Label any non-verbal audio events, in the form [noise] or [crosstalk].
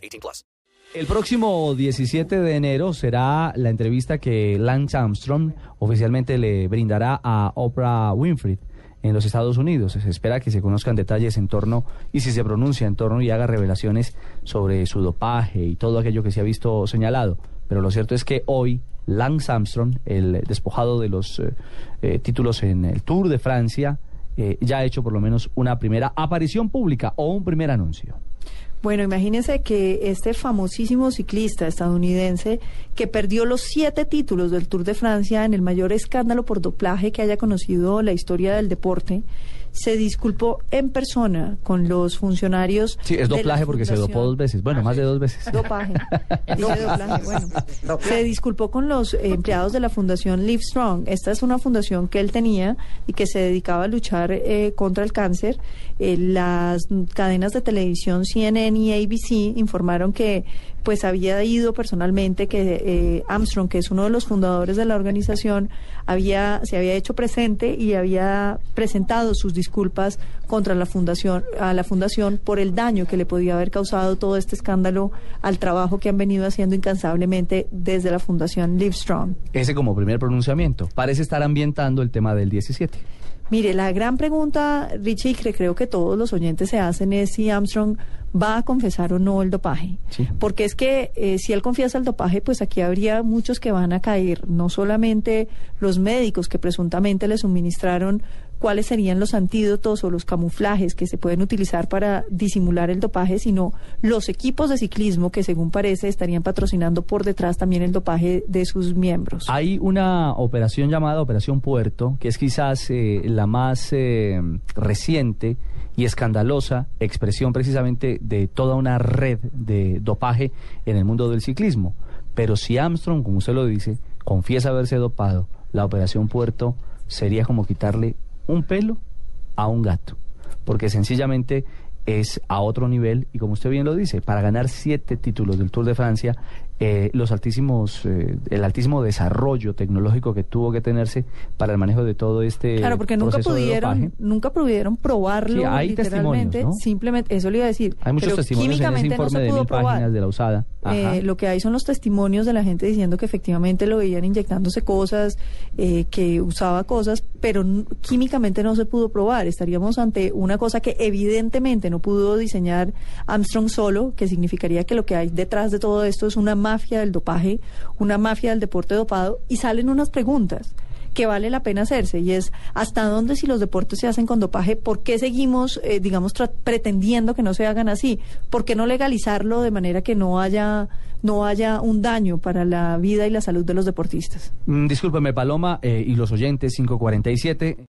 18 plus. El próximo 17 de enero será la entrevista que Lance Armstrong oficialmente le brindará a Oprah Winfrey en los Estados Unidos. Se espera que se conozcan detalles en torno y si se pronuncia en torno y haga revelaciones sobre su dopaje y todo aquello que se ha visto señalado. Pero lo cierto es que hoy Lance Armstrong, el despojado de los eh, eh, títulos en el Tour de Francia, eh, ya ha hecho por lo menos una primera aparición pública o un primer anuncio. Bueno, imagínense que este famosísimo ciclista estadounidense que perdió los siete títulos del Tour de Francia en el mayor escándalo por doplaje que haya conocido la historia del deporte, se disculpó en persona con los funcionarios. Sí, es doplaje porque se dopó dos veces. Bueno, más de dos veces. [laughs] Dopaje. Doplaje, bueno. Se disculpó con los empleados de la fundación Live Strong. Esta es una fundación que él tenía y que se dedicaba a luchar eh, contra el cáncer. Eh, las cadenas de televisión CNN y ABC informaron que pues había ido personalmente que eh, Armstrong, que es uno de los fundadores de la organización, había se había hecho presente y había presentado sus disculpas contra la fundación a la fundación por el daño que le podía haber causado todo este escándalo al trabajo que han venido haciendo incansablemente desde la fundación Livestrong. Ese como primer pronunciamiento. Parece estar ambientando el tema del 17. Mire, la gran pregunta, Richie, que creo que todos los oyentes se hacen es si Armstrong va a confesar o no el dopaje. Sí. Porque es que eh, si él confiesa el dopaje, pues aquí habría muchos que van a caer, no solamente los médicos que presuntamente le suministraron cuáles serían los antídotos o los camuflajes que se pueden utilizar para disimular el dopaje, sino los equipos de ciclismo que según parece estarían patrocinando por detrás también el dopaje de sus miembros. Hay una operación llamada Operación Puerto, que es quizás eh, la más eh, reciente y escandalosa expresión precisamente de toda una red de dopaje en el mundo del ciclismo. Pero si Armstrong, como usted lo dice, confiesa haberse dopado, la Operación Puerto sería como quitarle un pelo a un gato, porque sencillamente es a otro nivel y como usted bien lo dice, para ganar siete títulos del Tour de Francia, eh, los altísimos, eh, el altísimo desarrollo tecnológico que tuvo que tenerse para el manejo de todo este Claro, porque nunca de pudieron, nunca pudieron probarlo Sí, hay literalmente. Simplemente, eso le iba a decir. Hay muchos pero testimonios en ese químicamente no se de pudo mil probar. páginas de la usada. Eh, lo que hay son los testimonios de la gente diciendo que efectivamente lo veían inyectándose cosas, eh, que usaba cosas, pero químicamente no se pudo probar. Estaríamos ante una cosa que evidentemente no pudo diseñar Armstrong solo, que significaría que lo que hay detrás de todo esto es una mafia del dopaje, una mafia del deporte dopado, y salen unas preguntas que vale la pena hacerse y es hasta dónde si los deportes se hacen con dopaje, ¿por qué seguimos, eh, digamos, pretendiendo que no se hagan así? ¿Por qué no legalizarlo de manera que no haya, no haya un daño para la vida y la salud de los deportistas? Mm, discúlpeme, Paloma, eh, y los oyentes, 547.